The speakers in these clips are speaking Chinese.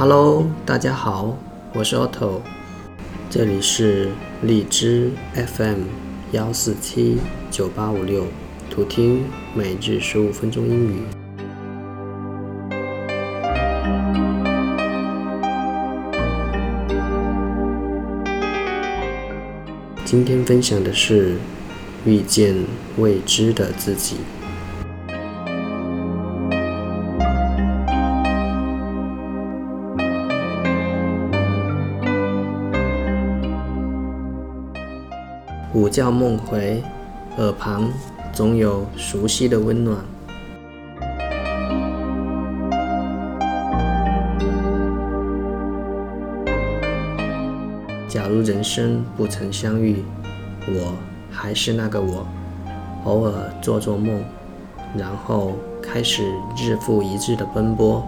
Hello，大家好，我是 Otto，这里是荔枝 FM 幺四七九八五六，图听每日十五分钟英语。今天分享的是遇见未知的自己。午觉梦回，耳旁总有熟悉的温暖。假如人生不曾相遇，我还是那个我，偶尔做做梦，然后开始日复一日的奔波，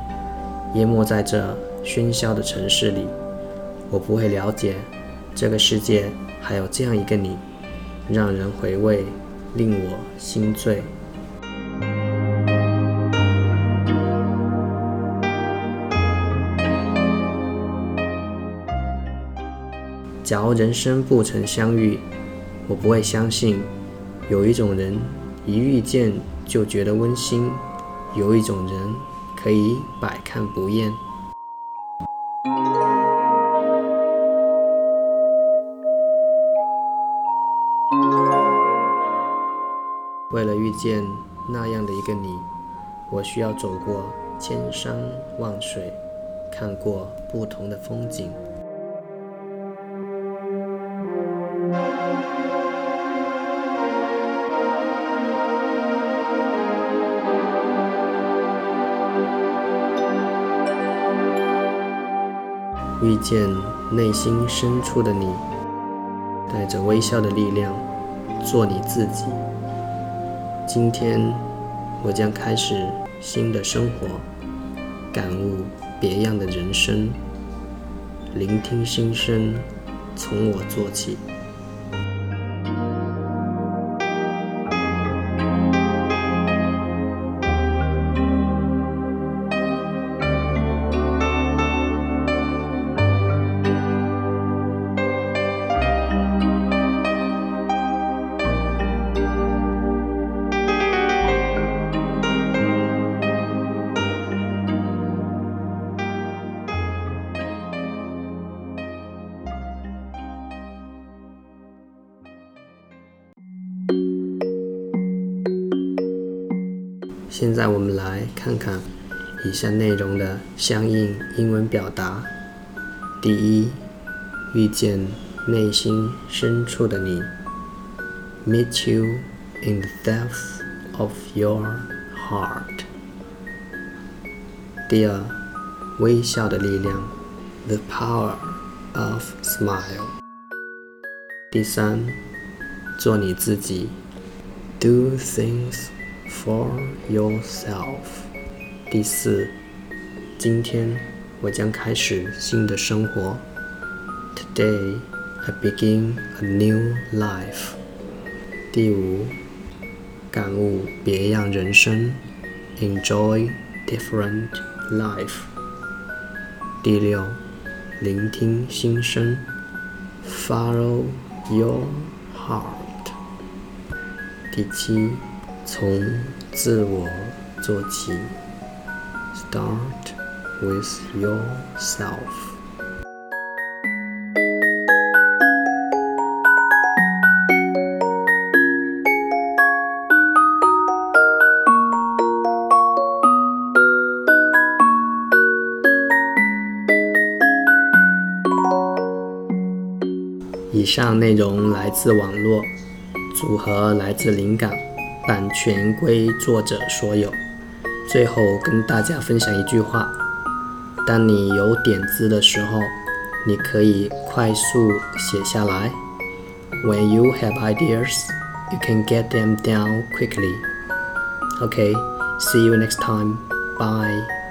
淹没在这喧嚣的城市里。我不会了解，这个世界还有这样一个你。让人回味，令我心醉。假如人生不曾相遇，我不会相信有一种人一遇见就觉得温馨，有一种人可以百看不厌。为了遇见那样的一个你，我需要走过千山万水，看过不同的风景。遇见内心深处的你，带着微笑的力量，做你自己。今天，我将开始新的生活，感悟别样的人生，聆听心声，从我做起。现在我们来看看以下内容的相应英文表达。第一，遇见内心深处的你，meet you in the depths of your heart。第二，微笑的力量，the power of smile。第三，做你自己，do things。 For yourself。第四，今天我将开始新的生活。Today I begin a new life。第五，感悟别样人生。Enjoy different life。第六，聆听心声。Follow your heart。第七。 从自我做起，Start with yourself。以上内容来自网络，组合来自灵感。版权归作者所有。最后跟大家分享一句话：当你有点子的时候，你可以快速写下来。When you have ideas, you can get them down quickly. OK, see you next time. Bye.